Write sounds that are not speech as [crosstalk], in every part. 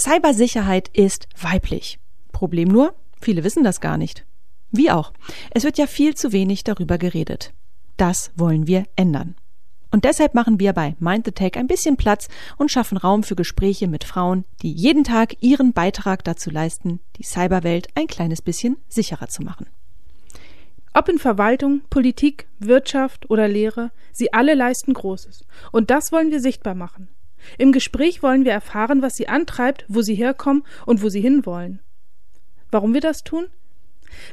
Cybersicherheit ist weiblich. Problem nur, viele wissen das gar nicht. Wie auch. Es wird ja viel zu wenig darüber geredet. Das wollen wir ändern. Und deshalb machen wir bei Mind the Tech ein bisschen Platz und schaffen Raum für Gespräche mit Frauen, die jeden Tag ihren Beitrag dazu leisten, die Cyberwelt ein kleines bisschen sicherer zu machen. Ob in Verwaltung, Politik, Wirtschaft oder Lehre, sie alle leisten Großes. Und das wollen wir sichtbar machen. Im Gespräch wollen wir erfahren, was sie antreibt, wo sie herkommen und wo sie hinwollen. Warum wir das tun?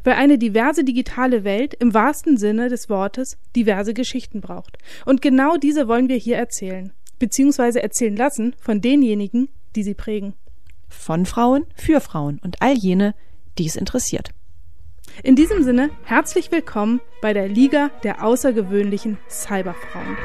Weil eine diverse digitale Welt im wahrsten Sinne des Wortes diverse Geschichten braucht. Und genau diese wollen wir hier erzählen, beziehungsweise erzählen lassen von denjenigen, die sie prägen. Von Frauen für Frauen und all jene, die es interessiert. In diesem Sinne herzlich willkommen bei der Liga der außergewöhnlichen Cyberfrauen.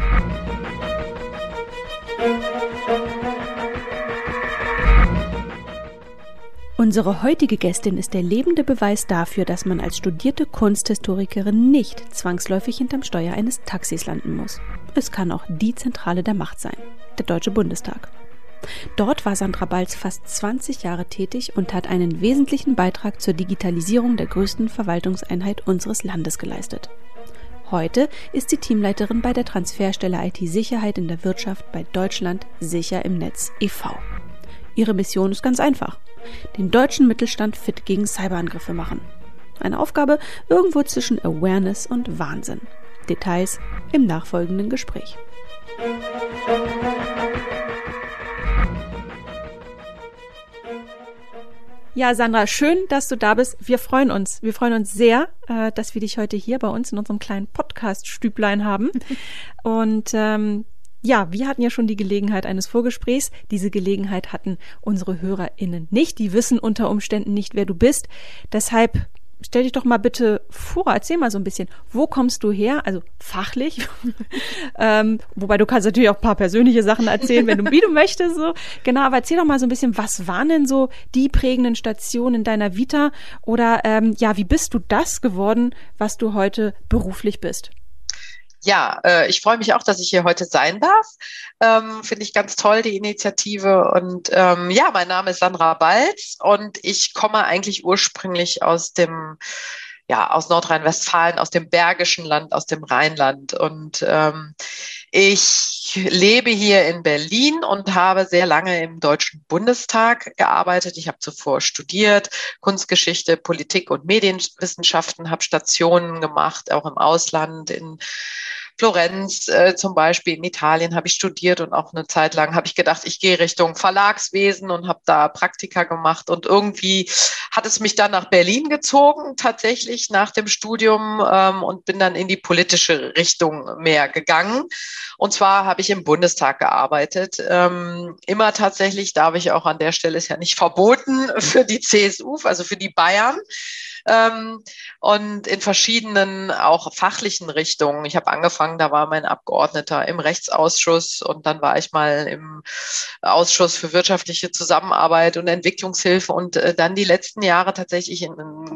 Unsere heutige Gästin ist der lebende Beweis dafür, dass man als studierte Kunsthistorikerin nicht zwangsläufig hinterm Steuer eines Taxis landen muss. Es kann auch die Zentrale der Macht sein, der Deutsche Bundestag. Dort war Sandra Balz fast 20 Jahre tätig und hat einen wesentlichen Beitrag zur Digitalisierung der größten Verwaltungseinheit unseres Landes geleistet. Heute ist sie Teamleiterin bei der Transferstelle IT-Sicherheit in der Wirtschaft bei Deutschland Sicher im Netz e.V. Ihre Mission ist ganz einfach den deutschen Mittelstand fit gegen Cyberangriffe machen. Eine Aufgabe irgendwo zwischen Awareness und Wahnsinn. Details im nachfolgenden Gespräch. Ja, Sandra, schön, dass du da bist. Wir freuen uns. Wir freuen uns sehr, äh, dass wir dich heute hier bei uns in unserem kleinen Podcast-Stüblein haben. [laughs] Und ähm, ja, wir hatten ja schon die Gelegenheit eines Vorgesprächs. Diese Gelegenheit hatten unsere HörerInnen nicht. Die wissen unter Umständen nicht, wer du bist. Deshalb stell dich doch mal bitte vor, erzähl mal so ein bisschen, wo kommst du her, also fachlich, [laughs] ähm, wobei du kannst natürlich auch ein paar persönliche Sachen erzählen, wenn du, wie du [laughs] möchtest, so. Genau, aber erzähl doch mal so ein bisschen, was waren denn so die prägenden Stationen in deiner Vita oder, ähm, ja, wie bist du das geworden, was du heute beruflich bist? Ja, äh, ich freue mich auch, dass ich hier heute sein darf. Ähm, Finde ich ganz toll, die Initiative. Und ähm, ja, mein Name ist Sandra Balz und ich komme eigentlich ursprünglich aus dem ja, aus Nordrhein-Westfalen, aus dem Bergischen Land, aus dem Rheinland. Und ähm, ich lebe hier in Berlin und habe sehr lange im Deutschen Bundestag gearbeitet. Ich habe zuvor studiert, Kunstgeschichte, Politik und Medienwissenschaften, habe Stationen gemacht, auch im Ausland, in Florenz äh, zum Beispiel in Italien habe ich studiert und auch eine Zeit lang habe ich gedacht, ich gehe Richtung Verlagswesen und habe da Praktika gemacht und irgendwie hat es mich dann nach Berlin gezogen, tatsächlich nach dem Studium ähm, und bin dann in die politische Richtung mehr gegangen. Und zwar habe ich im Bundestag gearbeitet. Ähm, immer tatsächlich darf ich auch an der Stelle ist ja nicht verboten [laughs] für die CSU, also für die Bayern ähm, und in verschiedenen auch fachlichen Richtungen. Ich habe angefangen, da war mein Abgeordneter im Rechtsausschuss und dann war ich mal im Ausschuss für wirtschaftliche Zusammenarbeit und Entwicklungshilfe und äh, dann die letzten Jahre tatsächlich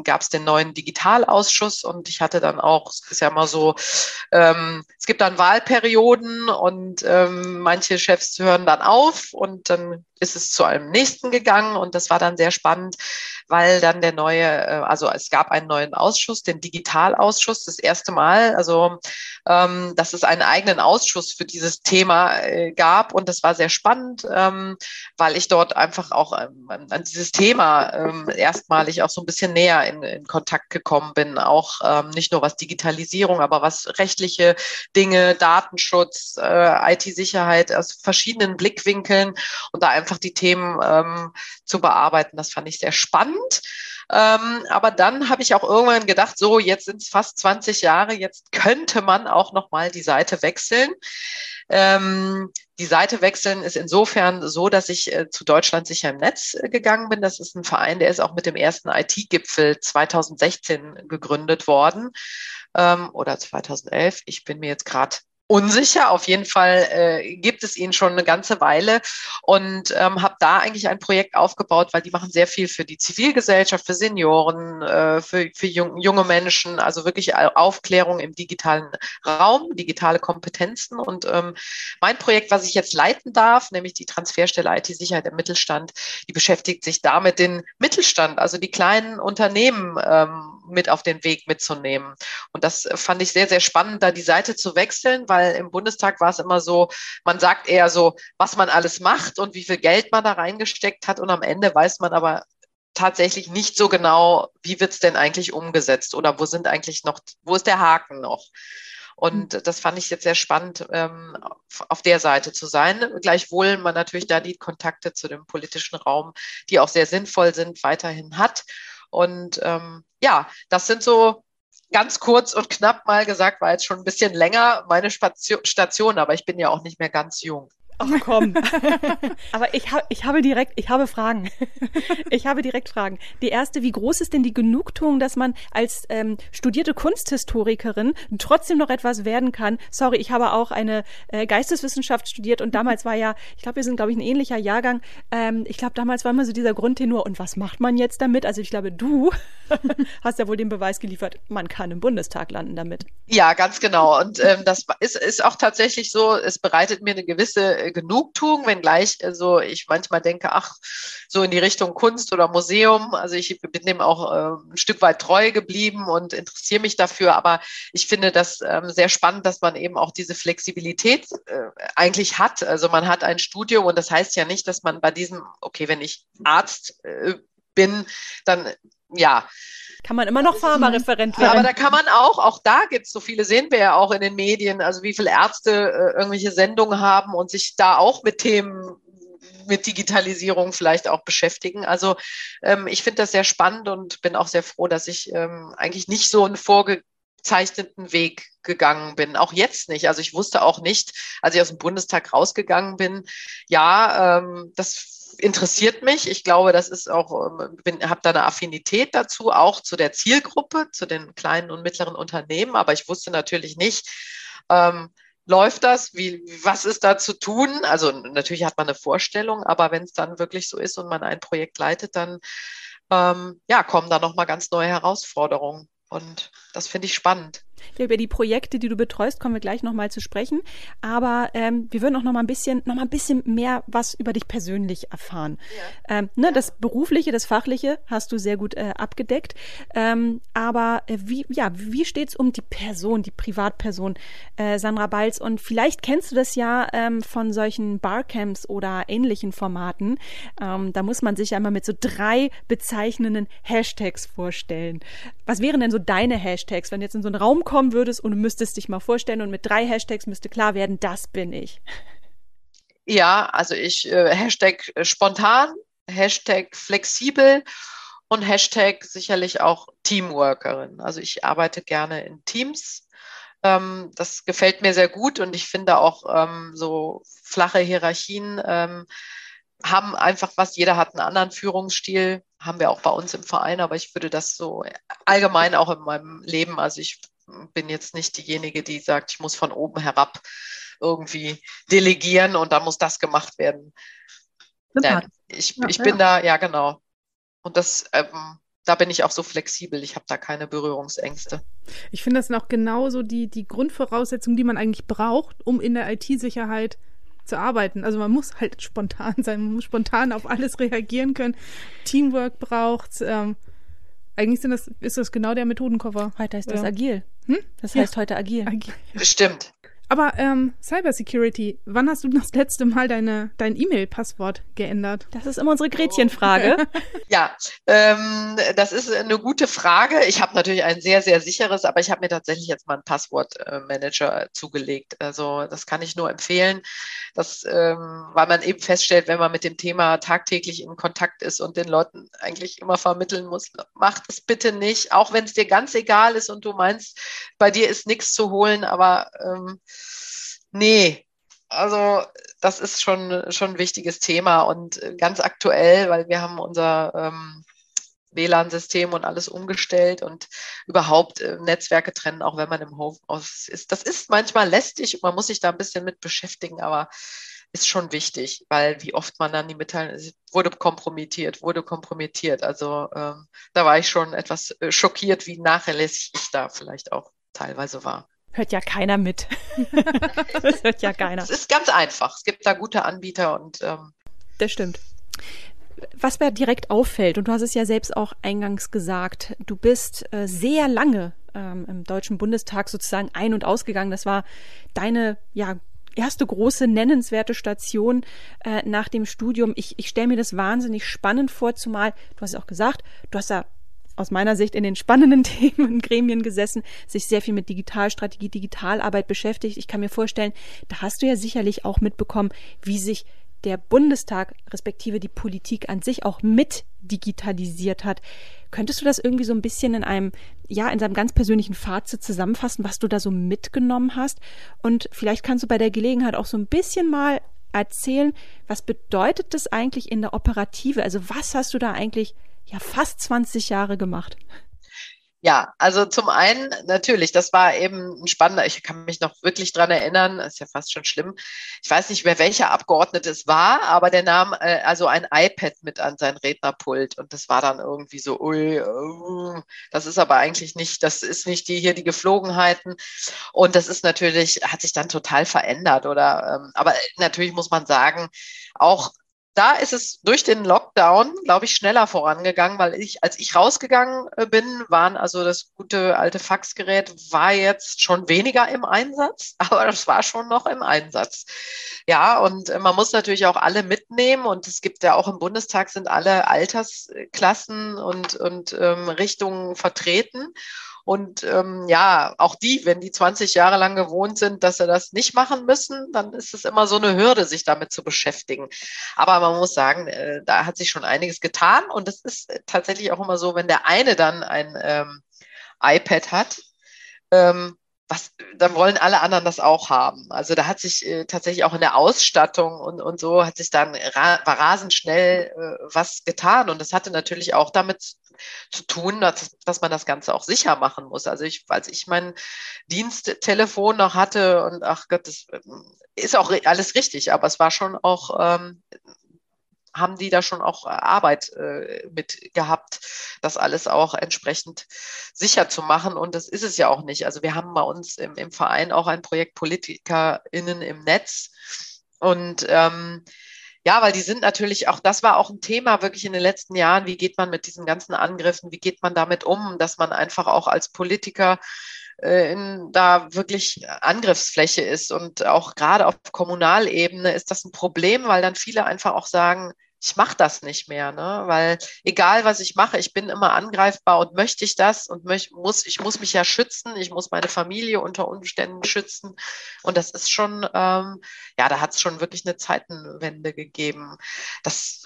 gab es den neuen Digitalausschuss und ich hatte dann auch, es ist ja mal so, ähm, es gibt dann Wahlperioden und ähm, manche Chefs hören dann auf und dann ist es zu einem nächsten gegangen und das war dann sehr spannend, weil dann der neue, äh, also es gab einen neuen Ausschuss, den Digitalausschuss, das erste Mal, also ähm, dass es einen eigenen Ausschuss für dieses Thema äh, gab und das war sehr spannend, ähm, weil ich dort einfach auch ähm, an dieses Thema erstmalig auch so ein bisschen näher in, in Kontakt gekommen bin, auch nicht nur was Digitalisierung, aber was rechtliche Dinge, Datenschutz, äh, IT-Sicherheit aus verschiedenen Blickwinkeln und da einfach einfach die Themen ähm, zu bearbeiten. Das fand ich sehr spannend. Ähm, aber dann habe ich auch irgendwann gedacht, so jetzt sind es fast 20 Jahre, jetzt könnte man auch noch mal die Seite wechseln. Ähm, die Seite wechseln ist insofern so, dass ich äh, zu Deutschland sicher im Netz äh, gegangen bin. Das ist ein Verein, der ist auch mit dem ersten IT-Gipfel 2016 gegründet worden ähm, oder 2011. Ich bin mir jetzt gerade unsicher. Auf jeden Fall äh, gibt es ihn schon eine ganze Weile und ähm, habe da eigentlich ein Projekt aufgebaut, weil die machen sehr viel für die Zivilgesellschaft, für Senioren, äh, für, für jung, junge Menschen, also wirklich Aufklärung im digitalen Raum, digitale Kompetenzen. Und ähm, mein Projekt, was ich jetzt leiten darf, nämlich die Transferstelle IT-Sicherheit im Mittelstand, die beschäftigt sich damit, den Mittelstand, also die kleinen Unternehmen ähm, mit auf den Weg mitzunehmen. Und das fand ich sehr, sehr spannend, da die Seite zu wechseln, weil im Bundestag war es immer so, man sagt eher so, was man alles macht und wie viel Geld man da reingesteckt hat. Und am Ende weiß man aber tatsächlich nicht so genau, wie wird es denn eigentlich umgesetzt oder wo sind eigentlich noch, wo ist der Haken noch? Und hm. das fand ich jetzt sehr spannend, ähm, auf der Seite zu sein. Gleichwohl man natürlich da die Kontakte zu dem politischen Raum, die auch sehr sinnvoll sind, weiterhin hat. Und ähm, ja, das sind so ganz kurz und knapp mal gesagt, war jetzt schon ein bisschen länger meine Station, aber ich bin ja auch nicht mehr ganz jung. Ach komm. [laughs] Aber ich, hab, ich habe direkt, ich habe Fragen. [laughs] Ich habe direkt Fragen. Die erste, wie groß ist denn die Genugtuung, dass man als ähm, studierte Kunsthistorikerin trotzdem noch etwas werden kann? Sorry, ich habe auch eine äh, Geisteswissenschaft studiert und damals war ja, ich glaube, wir sind, glaube ich, ein ähnlicher Jahrgang. Ähm, ich glaube, damals war immer so dieser Grundtenor, und was macht man jetzt damit? Also ich glaube, du [laughs] hast ja wohl den Beweis geliefert, man kann im Bundestag landen damit. Ja, ganz genau. Und ähm, das ist, ist auch tatsächlich so, es bereitet mir eine gewisse Genugtuung, wenngleich also ich manchmal denke, ach, so in die Richtung Kunst oder Museum. Also ich bin dem auch äh, ein Stück weit treu geblieben und interessiere mich dafür. Aber ich finde das ähm, sehr spannend, dass man eben auch diese Flexibilität äh, eigentlich hat. Also man hat ein Studium und das heißt ja nicht, dass man bei diesem, okay, wenn ich Arzt äh, bin, dann ja, kann man immer noch Pharmareferent werden. Aber da kann man auch, auch da gibt es so viele, sehen wir ja auch in den Medien, also wie viele Ärzte äh, irgendwelche Sendungen haben und sich da auch mit Themen mit Digitalisierung vielleicht auch beschäftigen. Also ähm, ich finde das sehr spannend und bin auch sehr froh, dass ich ähm, eigentlich nicht so einen vorgezeichneten Weg gegangen bin. Auch jetzt nicht. Also ich wusste auch nicht, als ich aus dem Bundestag rausgegangen bin, ja, ähm, das interessiert mich. Ich glaube, das ist auch, ähm, habe da eine Affinität dazu, auch zu der Zielgruppe, zu den kleinen und mittleren Unternehmen. Aber ich wusste natürlich nicht, ähm, läuft das? Wie, was ist da zu tun? Also natürlich hat man eine Vorstellung, aber wenn es dann wirklich so ist und man ein Projekt leitet, dann ähm, ja, kommen da nochmal ganz neue Herausforderungen. Und das finde ich spannend. Ja, über die Projekte, die du betreust, kommen wir gleich nochmal zu sprechen. Aber ähm, wir würden auch nochmal ein bisschen, noch mal ein bisschen mehr was über dich persönlich erfahren. Ja. Ähm, ne, ja. Das Berufliche, das Fachliche hast du sehr gut äh, abgedeckt. Ähm, aber äh, wie, ja, wie steht's um die Person, die Privatperson äh, Sandra Balz? Und vielleicht kennst du das ja ähm, von solchen Barcamps oder ähnlichen Formaten. Ähm, da muss man sich ja immer mit so drei bezeichnenden Hashtags vorstellen. Was wären denn so deine Hashtags, wenn du jetzt in so einen Raum kommen würdest und du müsstest dich mal vorstellen und mit drei Hashtags müsste klar werden, das bin ich. Ja, also ich äh, Hashtag äh, spontan, Hashtag flexibel und Hashtag sicherlich auch Teamworkerin. Also ich arbeite gerne in Teams. Ähm, das gefällt mir sehr gut und ich finde auch ähm, so flache Hierarchien ähm, haben einfach was. Jeder hat einen anderen Führungsstil, haben wir auch bei uns im Verein, aber ich würde das so allgemein auch in meinem Leben, also ich bin jetzt nicht diejenige, die sagt, ich muss von oben herab irgendwie delegieren und da muss das gemacht werden. Ja, ich, ich bin da, ja genau. Und das, ähm, da bin ich auch so flexibel. Ich habe da keine Berührungsängste. Ich finde, das sind auch genauso die, die Grundvoraussetzungen, die man eigentlich braucht, um in der IT-Sicherheit zu arbeiten. Also man muss halt [laughs] spontan sein, man muss spontan auf alles reagieren können. Teamwork braucht ähm, eigentlich sind das, ist das genau der Methodenkoffer. Heute heißt das ja. agil. Hm? Das heißt ja. heute agil. agil. Stimmt. Aber ähm, Cybersecurity, wann hast du das letzte Mal deine, dein E-Mail-Passwort geändert? Das ist immer unsere Gretchenfrage. [laughs] ja, ähm, das ist eine gute Frage. Ich habe natürlich ein sehr, sehr sicheres, aber ich habe mir tatsächlich jetzt mal einen Passwortmanager zugelegt. Also das kann ich nur empfehlen, dass, ähm, weil man eben feststellt, wenn man mit dem Thema tagtäglich in Kontakt ist und den Leuten eigentlich immer vermitteln muss, mach das bitte nicht, auch wenn es dir ganz egal ist und du meinst, bei dir ist nichts zu holen, aber ähm, Nee, also das ist schon, schon ein wichtiges Thema und ganz aktuell, weil wir haben unser ähm, WLAN-System und alles umgestellt und überhaupt äh, Netzwerke trennen, auch wenn man im Homeoffice ist. Das ist manchmal lästig und man muss sich da ein bisschen mit beschäftigen, aber ist schon wichtig, weil wie oft man dann die Mitteilung, wurde kompromittiert, wurde kompromittiert. Also ähm, da war ich schon etwas äh, schockiert, wie nachlässig ich da vielleicht auch teilweise war. Hört ja keiner mit. [laughs] das hört ja keiner. Es ist ganz einfach. Es gibt da gute Anbieter und ähm, das stimmt was mir direkt auffällt, und du hast es ja selbst auch eingangs gesagt, du bist äh, sehr lange ähm, im Deutschen Bundestag sozusagen ein- und ausgegangen. Das war deine, ja, erste große nennenswerte Station äh, nach dem Studium. Ich, ich stelle mir das wahnsinnig spannend vor, zumal, du hast es auch gesagt, du hast da aus meiner Sicht in den spannenden [laughs] Themen und Gremien gesessen, sich sehr viel mit Digitalstrategie, Digitalarbeit beschäftigt. Ich kann mir vorstellen, da hast du ja sicherlich auch mitbekommen, wie sich der Bundestag respektive die Politik an sich auch mit digitalisiert hat. Könntest du das irgendwie so ein bisschen in einem, ja, in seinem ganz persönlichen Fazit zusammenfassen, was du da so mitgenommen hast? Und vielleicht kannst du bei der Gelegenheit auch so ein bisschen mal erzählen, was bedeutet das eigentlich in der Operative? Also was hast du da eigentlich ja fast 20 Jahre gemacht? Ja, also zum einen natürlich, das war eben ein spannender, ich kann mich noch wirklich dran erinnern, ist ja fast schon schlimm. Ich weiß nicht mehr, welcher Abgeordnete es war, aber der nahm äh, also ein iPad mit an sein Rednerpult und das war dann irgendwie so, ui, uh, das ist aber eigentlich nicht, das ist nicht die hier die Geflogenheiten und das ist natürlich, hat sich dann total verändert oder, ähm, aber natürlich muss man sagen, auch da ist es durch den Lockdown, glaube ich, schneller vorangegangen, weil ich, als ich rausgegangen äh, bin, waren also das gute alte Faxgerät war jetzt schon weniger im Einsatz, [laughs] aber das war schon noch im Einsatz. Ja, und äh, man muss natürlich auch alle mitnehmen und es gibt ja auch im Bundestag sind alle Altersklassen und, und ähm, Richtungen vertreten. Und ähm, ja, auch die, wenn die 20 Jahre lang gewohnt sind, dass sie das nicht machen müssen, dann ist es immer so eine Hürde, sich damit zu beschäftigen. Aber man muss sagen, äh, da hat sich schon einiges getan. Und es ist tatsächlich auch immer so, wenn der eine dann ein ähm, iPad hat, ähm, was, dann wollen alle anderen das auch haben. Also da hat sich äh, tatsächlich auch in der Ausstattung und, und so hat sich dann ra rasend schnell äh, was getan. Und das hatte natürlich auch damit zu tun, dass, dass man das Ganze auch sicher machen muss. Also ich, als ich mein Diensttelefon noch hatte und ach Gott, das ähm, ist auch alles richtig, aber es war schon auch ähm, haben die da schon auch Arbeit äh, mit gehabt, das alles auch entsprechend sicher zu machen. Und das ist es ja auch nicht. Also wir haben bei uns im, im Verein auch ein Projekt PolitikerInnen im Netz. Und ähm, ja, weil die sind natürlich auch, das war auch ein Thema wirklich in den letzten Jahren. Wie geht man mit diesen ganzen Angriffen? Wie geht man damit um, dass man einfach auch als Politiker äh, in, da wirklich Angriffsfläche ist. Und auch gerade auf Kommunalebene ist das ein Problem, weil dann viele einfach auch sagen, ich mache das nicht mehr, ne? Weil egal was ich mache, ich bin immer angreifbar und möchte ich das und möch, muss, ich muss mich ja schützen, ich muss meine Familie unter Umständen schützen. Und das ist schon, ähm, ja, da hat es schon wirklich eine Zeitenwende gegeben. Das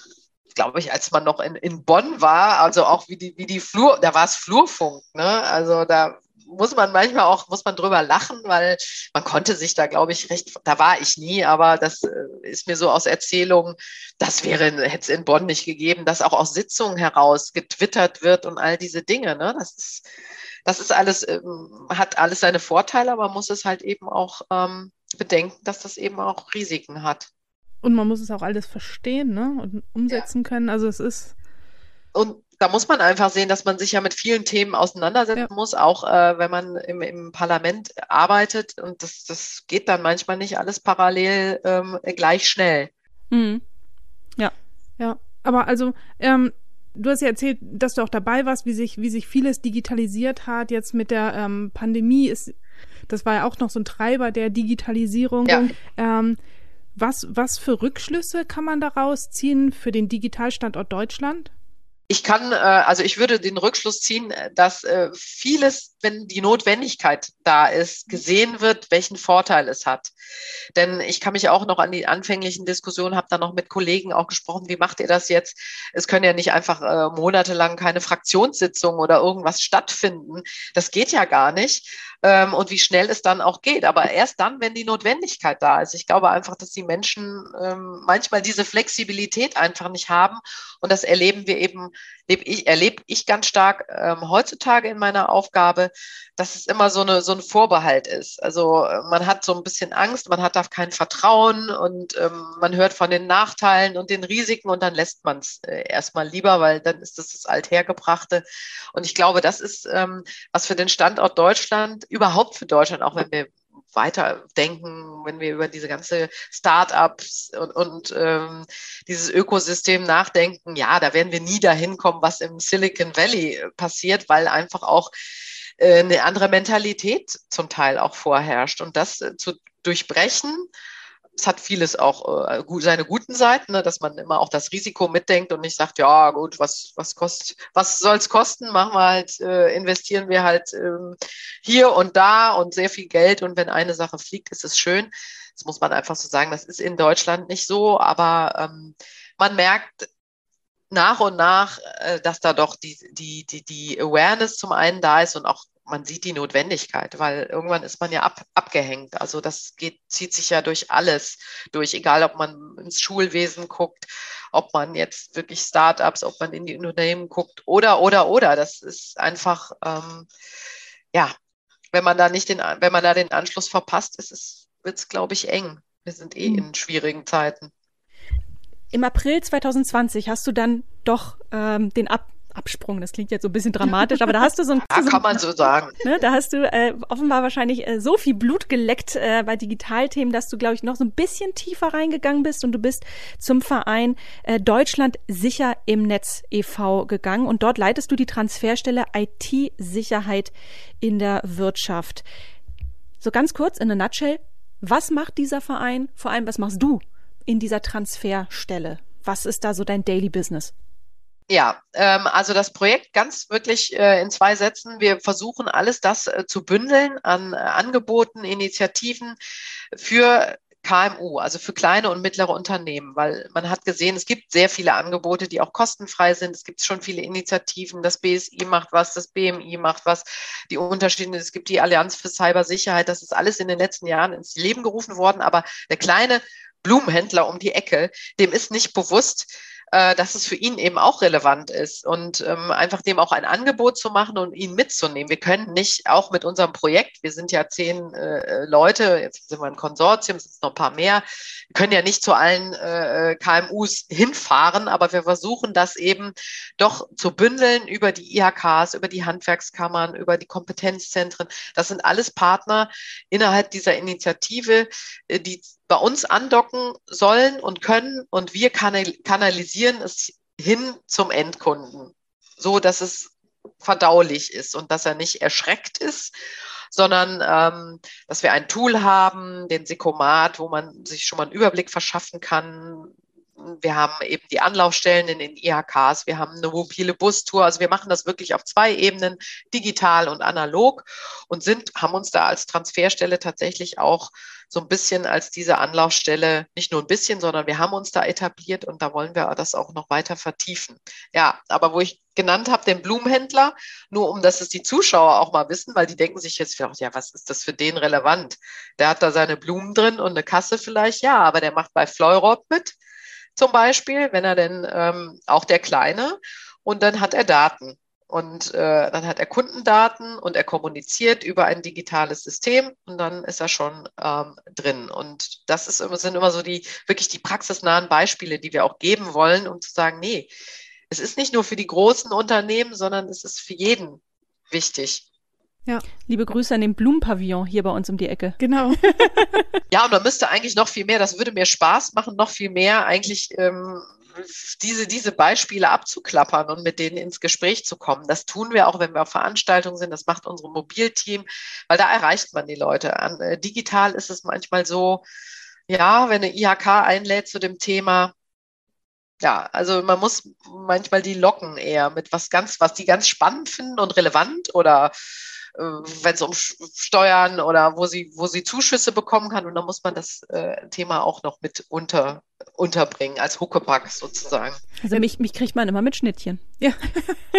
glaube ich, als man noch in, in Bonn war, also auch wie die, wie die Flur, da war es Flurfunk, ne? Also da muss man manchmal auch, muss man drüber lachen, weil man konnte sich da, glaube ich, recht, da war ich nie, aber das äh, ist mir so aus Erzählungen, das wäre, hätte es in Bonn nicht gegeben, dass auch aus Sitzungen heraus getwittert wird und all diese Dinge, ne? Das ist, das ist alles, ähm, hat alles seine Vorteile, aber man muss es halt eben auch ähm, bedenken, dass das eben auch Risiken hat. Und man muss es auch alles verstehen, ne? Und umsetzen ja. können. Also es ist. Und da muss man einfach sehen, dass man sich ja mit vielen Themen auseinandersetzen ja. muss, auch äh, wenn man im, im, Parlament arbeitet. Und das, das geht dann manchmal nicht alles parallel ähm, gleich schnell. Mhm. Ja. Ja. Aber also, ähm, du hast ja erzählt, dass du auch dabei warst, wie sich, wie sich vieles digitalisiert hat. Jetzt mit der ähm, Pandemie ist, das war ja auch noch so ein Treiber der Digitalisierung. Ja. Ähm, was, was für Rückschlüsse kann man daraus ziehen für den Digitalstandort Deutschland? Ich kann, äh, also ich würde den Rückschluss ziehen, dass äh, vieles, wenn die Notwendigkeit da ist, gesehen wird, welchen Vorteil es hat. Denn ich kann mich auch noch an die anfänglichen Diskussionen, habe da noch mit Kollegen auch gesprochen, wie macht ihr das jetzt? Es können ja nicht einfach äh, monatelang keine Fraktionssitzungen oder irgendwas stattfinden. Das geht ja gar nicht ähm, und wie schnell es dann auch geht. Aber erst dann, wenn die Notwendigkeit da ist. Ich glaube einfach, dass die Menschen ähm, manchmal diese Flexibilität einfach nicht haben. Und das erleben wir eben lebe ich, erlebe ich ganz stark ähm, heutzutage in meiner Aufgabe, dass es immer so, eine, so ein Vorbehalt ist. Also äh, man hat so ein bisschen Angst, man hat da kein Vertrauen und ähm, man hört von den Nachteilen und den Risiken und dann lässt man es äh, erstmal lieber, weil dann ist das das Althergebrachte. Und ich glaube, das ist ähm, was für den Standort Deutschland, überhaupt für Deutschland, auch wenn wir weiterdenken, wenn wir über diese ganze Start-ups und, und ähm, dieses Ökosystem nachdenken, ja, da werden wir nie dahin kommen, was im Silicon Valley äh, passiert, weil einfach auch äh, eine andere Mentalität zum Teil auch vorherrscht. Und das äh, zu durchbrechen, es hat vieles auch äh, seine guten Seiten, ne, dass man immer auch das Risiko mitdenkt und nicht sagt, ja gut, was, was kostet, was soll es kosten? Machen wir halt, äh, investieren wir halt ähm, hier und da und sehr viel Geld und wenn eine Sache fliegt, ist es schön. Das muss man einfach so sagen, das ist in Deutschland nicht so, aber ähm, man merkt, nach und nach, äh, dass da doch die, die, die, die Awareness zum einen da ist und auch man sieht die Notwendigkeit, weil irgendwann ist man ja ab, abgehängt. Also das geht, zieht sich ja durch alles durch, egal ob man ins Schulwesen guckt, ob man jetzt wirklich Startups, ob man in die Unternehmen guckt oder, oder, oder. Das ist einfach, ähm, ja, wenn man da nicht den, wenn man da den Anschluss verpasst, ist es, wird es, glaube ich, eng. Wir sind eh mhm. in schwierigen Zeiten. Im April 2020 hast du dann doch ähm, den Ab Absprung, das klingt jetzt so ein bisschen dramatisch, aber da hast du so ein... [laughs] Ja, kann man so sagen. Ne, da hast du äh, offenbar wahrscheinlich äh, so viel Blut geleckt äh, bei Digitalthemen, dass du, glaube ich, noch so ein bisschen tiefer reingegangen bist und du bist zum Verein äh, Deutschland sicher im Netz e.V. gegangen und dort leitest du die Transferstelle IT-Sicherheit in der Wirtschaft. So ganz kurz, in a nutshell, was macht dieser Verein? Vor allem, was machst du in dieser Transferstelle? Was ist da so dein Daily Business? Ja, ähm, also das Projekt ganz wirklich äh, in zwei Sätzen. Wir versuchen alles das äh, zu bündeln an äh, Angeboten, Initiativen für KMU, also für kleine und mittlere Unternehmen, weil man hat gesehen, es gibt sehr viele Angebote, die auch kostenfrei sind. Es gibt schon viele Initiativen. Das BSI macht was, das BMI macht was, die Unterschiede. Es gibt die Allianz für Cybersicherheit. Das ist alles in den letzten Jahren ins Leben gerufen worden. Aber der kleine Blumenhändler um die Ecke, dem ist nicht bewusst, äh, dass es für ihn eben auch relevant ist und ähm, einfach dem auch ein Angebot zu machen und ihn mitzunehmen. Wir können nicht auch mit unserem Projekt, wir sind ja zehn äh, Leute, jetzt sind wir ein Konsortium, es sind noch ein paar mehr, wir können ja nicht zu allen äh, KMUs hinfahren, aber wir versuchen das eben doch zu bündeln über die IHKs, über die Handwerkskammern, über die Kompetenzzentren. Das sind alles Partner innerhalb dieser Initiative, äh, die bei uns andocken sollen und können und wir kanalisieren es hin zum Endkunden, so dass es verdaulich ist und dass er nicht erschreckt ist, sondern ähm, dass wir ein Tool haben, den Sekomat, wo man sich schon mal einen Überblick verschaffen kann, wir haben eben die Anlaufstellen in den IHKs, wir haben eine mobile Bustour. Also wir machen das wirklich auf zwei Ebenen, digital und analog und sind, haben uns da als Transferstelle tatsächlich auch so ein bisschen als diese Anlaufstelle, nicht nur ein bisschen, sondern wir haben uns da etabliert und da wollen wir das auch noch weiter vertiefen. Ja, aber wo ich genannt habe, den Blumenhändler, nur um dass es die Zuschauer auch mal wissen, weil die denken sich jetzt vielleicht, ja, was ist das für den relevant? Der hat da seine Blumen drin und eine Kasse vielleicht, ja, aber der macht bei Fleurop mit zum Beispiel, wenn er denn ähm, auch der Kleine und dann hat er Daten. Und äh, dann hat er Kundendaten und er kommuniziert über ein digitales System und dann ist er schon ähm, drin. Und das ist, sind immer so die wirklich die praxisnahen Beispiele, die wir auch geben wollen, um zu sagen, nee, es ist nicht nur für die großen Unternehmen, sondern es ist für jeden wichtig. Ja. Liebe Grüße an den Blumenpavillon hier bei uns um die Ecke. Genau. [laughs] ja, und man müsste eigentlich noch viel mehr, das würde mir Spaß machen, noch viel mehr eigentlich ähm, diese, diese Beispiele abzuklappern und mit denen ins Gespräch zu kommen. Das tun wir auch, wenn wir auf Veranstaltungen sind. Das macht unser Mobilteam, weil da erreicht man die Leute. An, äh, digital ist es manchmal so, ja, wenn eine IHK einlädt zu dem Thema, ja, also man muss manchmal die locken eher mit was ganz, was die ganz spannend finden und relevant oder äh, wenn es um Steuern oder wo sie, wo sie Zuschüsse bekommen kann. Und dann muss man das äh, Thema auch noch mit unter, unterbringen, als Huckepack sozusagen. Also mich, mich kriegt man immer mit Schnittchen. Ja.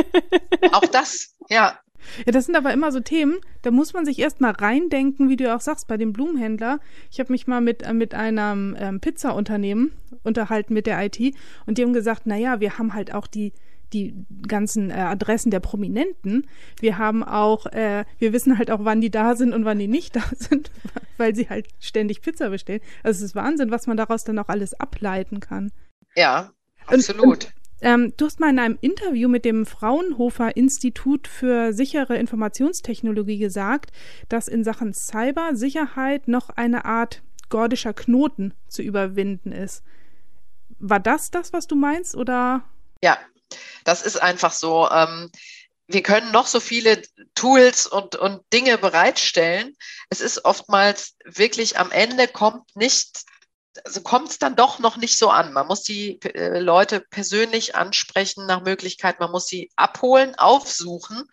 [laughs] auch das, ja. Ja, das sind aber immer so Themen, da muss man sich erst mal reindenken, wie du auch sagst, bei dem Blumenhändler. Ich habe mich mal mit, äh, mit einem ähm, Pizzaunternehmen unterhalten mit der IT und die haben gesagt, na ja, wir haben halt auch die, die ganzen äh, Adressen der Prominenten. Wir haben auch, äh, wir wissen halt auch, wann die da sind und wann die nicht da [laughs] sind, weil sie halt ständig Pizza bestellen. Also es ist Wahnsinn, was man daraus dann auch alles ableiten kann. Ja, absolut. Und, und, ähm, du hast mal in einem Interview mit dem Fraunhofer Institut für sichere Informationstechnologie gesagt, dass in Sachen Cybersicherheit noch eine Art gordischer Knoten zu überwinden ist. War das das, was du meinst, oder? Ja, das ist einfach so. Ähm, wir können noch so viele Tools und, und Dinge bereitstellen. Es ist oftmals wirklich am Ende kommt nicht also kommt es dann doch noch nicht so an. Man muss die äh, Leute persönlich ansprechen nach Möglichkeit, man muss sie abholen, aufsuchen.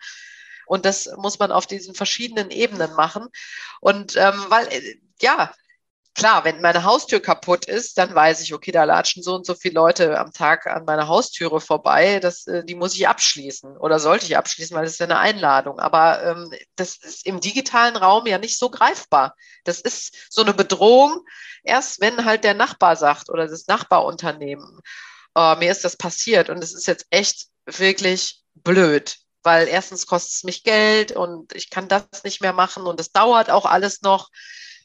Und das muss man auf diesen verschiedenen Ebenen machen. Und ähm, weil, äh, ja, klar, wenn meine Haustür kaputt ist, dann weiß ich, okay, da latschen so und so viele Leute am Tag an meiner Haustüre vorbei, das, äh, die muss ich abschließen oder sollte ich abschließen, weil das ist ja eine Einladung. Aber ähm, das ist im digitalen Raum ja nicht so greifbar. Das ist so eine Bedrohung, erst wenn halt der Nachbar sagt oder das Nachbarunternehmen, äh, mir ist das passiert und es ist jetzt echt wirklich blöd weil erstens kostet es mich Geld und ich kann das nicht mehr machen und es dauert auch alles noch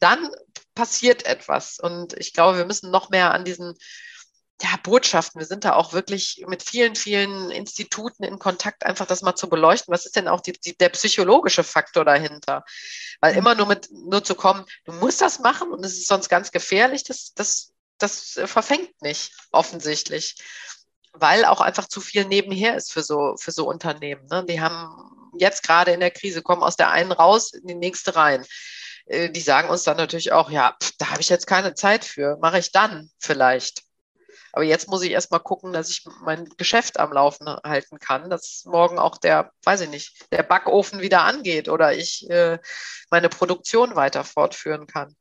dann passiert etwas. Und ich glaube, wir müssen noch mehr an diesen ja, Botschaften. Wir sind da auch wirklich mit vielen, vielen Instituten in Kontakt, einfach das mal zu beleuchten. Was ist denn auch die, die, der psychologische Faktor dahinter? Weil mhm. immer nur mit, nur zu kommen, du musst das machen und es ist sonst ganz gefährlich, das, das, das verfängt nicht, offensichtlich. Weil auch einfach zu viel nebenher ist für so, für so Unternehmen. Ne? Die haben jetzt gerade in der Krise, kommen aus der einen raus, in die nächste rein. Äh, die sagen uns dann natürlich auch, ja, pff, da habe ich jetzt keine Zeit für, mache ich dann vielleicht. Aber jetzt muss ich erstmal gucken, dass ich mein Geschäft am Laufen halten kann, dass morgen auch der, weiß ich nicht, der Backofen wieder angeht oder ich äh, meine Produktion weiter fortführen kann.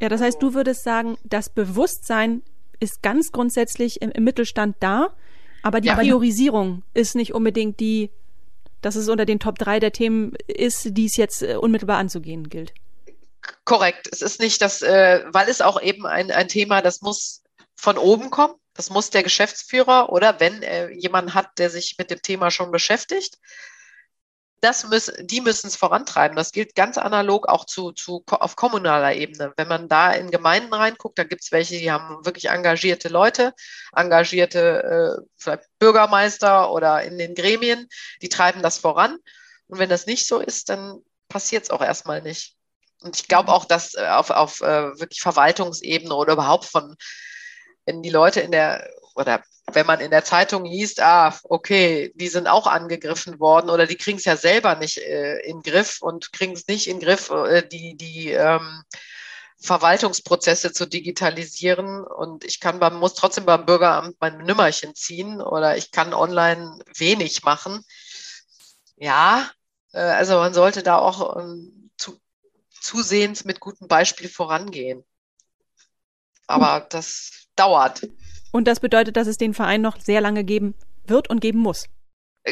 Ja, das heißt, du würdest sagen, das Bewusstsein ist ganz grundsätzlich im, im Mittelstand da, aber die ja, Priorisierung ist nicht unbedingt die, dass es unter den Top 3 der Themen ist, die es jetzt äh, unmittelbar anzugehen gilt. Korrekt. Es ist nicht das, äh, weil es auch eben ein, ein Thema, das muss von oben kommen. Das muss der Geschäftsführer oder wenn er jemanden hat, der sich mit dem Thema schon beschäftigt, das müssen, die müssen es vorantreiben. Das gilt ganz analog auch zu, zu, auf kommunaler Ebene. Wenn man da in Gemeinden reinguckt, da gibt es welche, die haben wirklich engagierte Leute, engagierte äh, Bürgermeister oder in den Gremien, die treiben das voran. Und wenn das nicht so ist, dann passiert es auch erstmal nicht. Und ich glaube auch, dass äh, auf, auf äh, wirklich Verwaltungsebene oder überhaupt von, wenn die Leute in der, oder wenn man in der Zeitung liest, ah, okay, die sind auch angegriffen worden oder die kriegen es ja selber nicht äh, in Griff und kriegen es nicht in Griff, äh, die, die ähm, Verwaltungsprozesse zu digitalisieren und ich kann beim, muss trotzdem beim Bürgeramt mein Nümmerchen ziehen oder ich kann online wenig machen. Ja, äh, also man sollte da auch ähm, zusehends mit gutem Beispiel vorangehen. Aber das dauert. Und das bedeutet, dass es den Verein noch sehr lange geben wird und geben muss.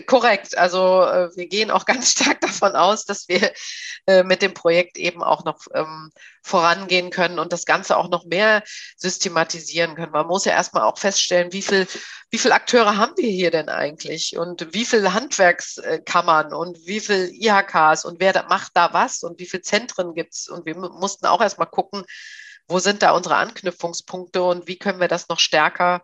Korrekt. Also äh, wir gehen auch [laughs] ganz stark davon aus, dass wir äh, mit dem Projekt eben auch noch ähm, vorangehen können und das Ganze auch noch mehr systematisieren können. Man muss ja erstmal auch feststellen, wie viel, wie viele Akteure haben wir hier denn eigentlich und wie viele Handwerkskammern und wie viele IHKs und wer macht da was und wie viele Zentren gibt's und wir mussten auch erstmal gucken, wo sind da unsere Anknüpfungspunkte und wie können wir das noch stärker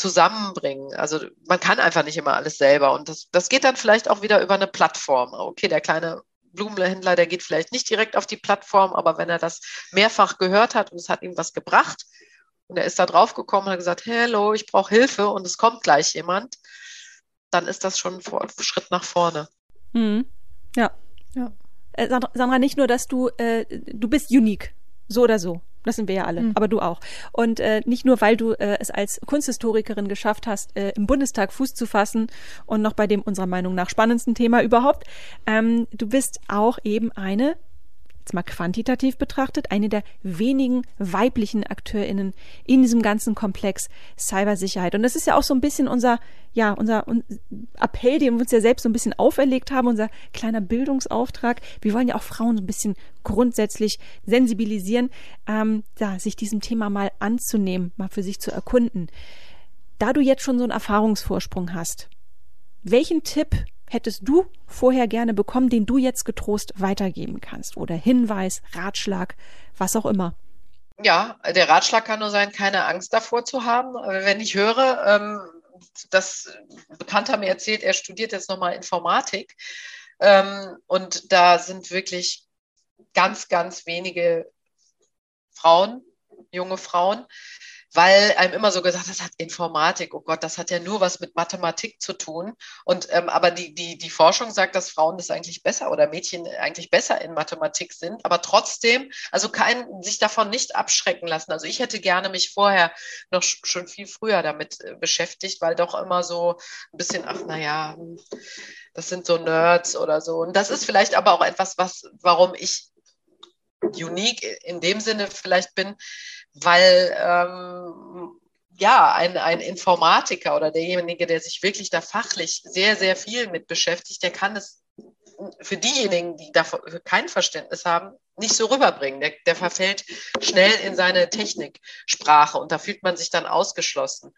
zusammenbringen. Also man kann einfach nicht immer alles selber. Und das, das geht dann vielleicht auch wieder über eine Plattform. Okay, der kleine Blumenhändler, der geht vielleicht nicht direkt auf die Plattform, aber wenn er das mehrfach gehört hat und es hat ihm was gebracht und er ist da drauf gekommen und hat gesagt, hello, ich brauche Hilfe und es kommt gleich jemand, dann ist das schon ein Schritt nach vorne. Mhm. Ja. ja. Äh, Sandra, nicht nur, dass du, äh, du bist unique, so oder so. Das sind wir ja alle, mhm. aber du auch. Und äh, nicht nur, weil du äh, es als Kunsthistorikerin geschafft hast, äh, im Bundestag Fuß zu fassen und noch bei dem unserer Meinung nach spannendsten Thema überhaupt. Ähm, du bist auch eben eine jetzt mal quantitativ betrachtet, eine der wenigen weiblichen AkteurInnen in diesem ganzen Komplex Cybersicherheit. Und das ist ja auch so ein bisschen unser, ja, unser Appell, den wir uns ja selbst so ein bisschen auferlegt haben, unser kleiner Bildungsauftrag. Wir wollen ja auch Frauen so ein bisschen grundsätzlich sensibilisieren, ähm, ja, sich diesem Thema mal anzunehmen, mal für sich zu erkunden. Da du jetzt schon so einen Erfahrungsvorsprung hast, welchen Tipp hättest du vorher gerne bekommen, den du jetzt getrost weitergeben kannst? Oder Hinweis, Ratschlag, was auch immer? Ja, der Ratschlag kann nur sein, keine Angst davor zu haben. Wenn ich höre, ähm, dass Bekannter mir erzählt, er studiert jetzt nochmal Informatik. Ähm, und da sind wirklich ganz, ganz wenige Frauen, junge Frauen, weil einem immer so gesagt, das hat Informatik, oh Gott, das hat ja nur was mit Mathematik zu tun. Und ähm, aber die, die, die Forschung sagt, dass Frauen das eigentlich besser oder Mädchen eigentlich besser in Mathematik sind, aber trotzdem, also kein, sich davon nicht abschrecken lassen. Also ich hätte gerne mich vorher noch schon viel früher damit äh, beschäftigt, weil doch immer so ein bisschen, ach naja, das sind so Nerds oder so. Und das ist vielleicht aber auch etwas, was, warum ich unique in dem Sinne vielleicht bin, weil ähm, ja, ein, ein Informatiker oder derjenige, der sich wirklich da fachlich sehr, sehr viel mit beschäftigt, der kann es für diejenigen, die dafür kein Verständnis haben, nicht so rüberbringen. Der, der verfällt schnell in seine Techniksprache und da fühlt man sich dann ausgeschlossen.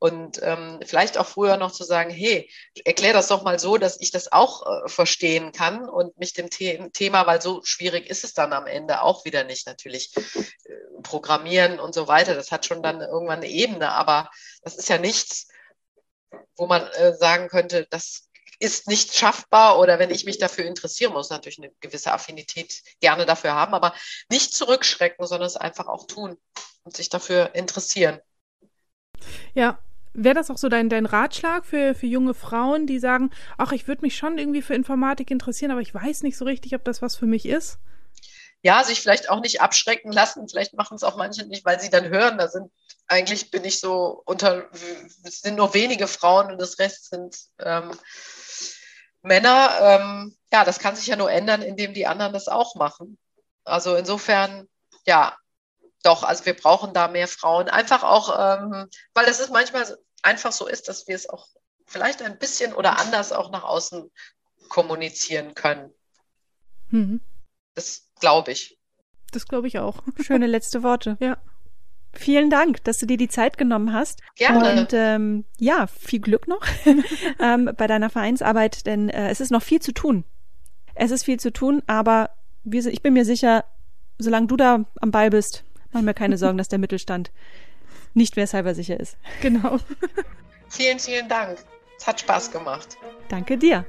Und ähm, vielleicht auch früher noch zu sagen, hey, erklär das doch mal so, dass ich das auch äh, verstehen kann und mich dem The Thema, weil so schwierig ist es dann am Ende auch wieder nicht natürlich. Äh, Programmieren und so weiter, das hat schon dann irgendwann eine Ebene, aber das ist ja nichts, wo man äh, sagen könnte, das ist nicht schaffbar oder wenn ich mich dafür interessiere, muss natürlich eine gewisse Affinität gerne dafür haben, aber nicht zurückschrecken, sondern es einfach auch tun und sich dafür interessieren. Ja, Wäre das auch so dein, dein Ratschlag für, für junge Frauen, die sagen, ach, ich würde mich schon irgendwie für Informatik interessieren, aber ich weiß nicht so richtig, ob das was für mich ist? Ja, sich vielleicht auch nicht abschrecken lassen. Vielleicht machen es auch manche nicht, weil sie dann hören, da sind, eigentlich bin ich so unter, es sind nur wenige Frauen und das Rest sind ähm, Männer. Ähm, ja, das kann sich ja nur ändern, indem die anderen das auch machen. Also insofern, ja, doch, also wir brauchen da mehr Frauen. Einfach auch, ähm, weil es ist manchmal einfach so ist, dass wir es auch vielleicht ein bisschen oder anders auch nach außen kommunizieren können. Mhm. Das glaube ich. Das glaube ich auch. [laughs] Schöne letzte Worte. Ja. Vielen Dank, dass du dir die Zeit genommen hast. Gerne. Und ähm, ja, viel Glück noch [laughs] ähm, bei deiner Vereinsarbeit, denn äh, es ist noch viel zu tun. Es ist viel zu tun, aber wir, ich bin mir sicher, solange du da am Ball bist, machen wir keine Sorgen, dass der Mittelstand nicht mehr cybersicher ist. Genau. Vielen, vielen Dank. Es hat Spaß gemacht. Danke dir.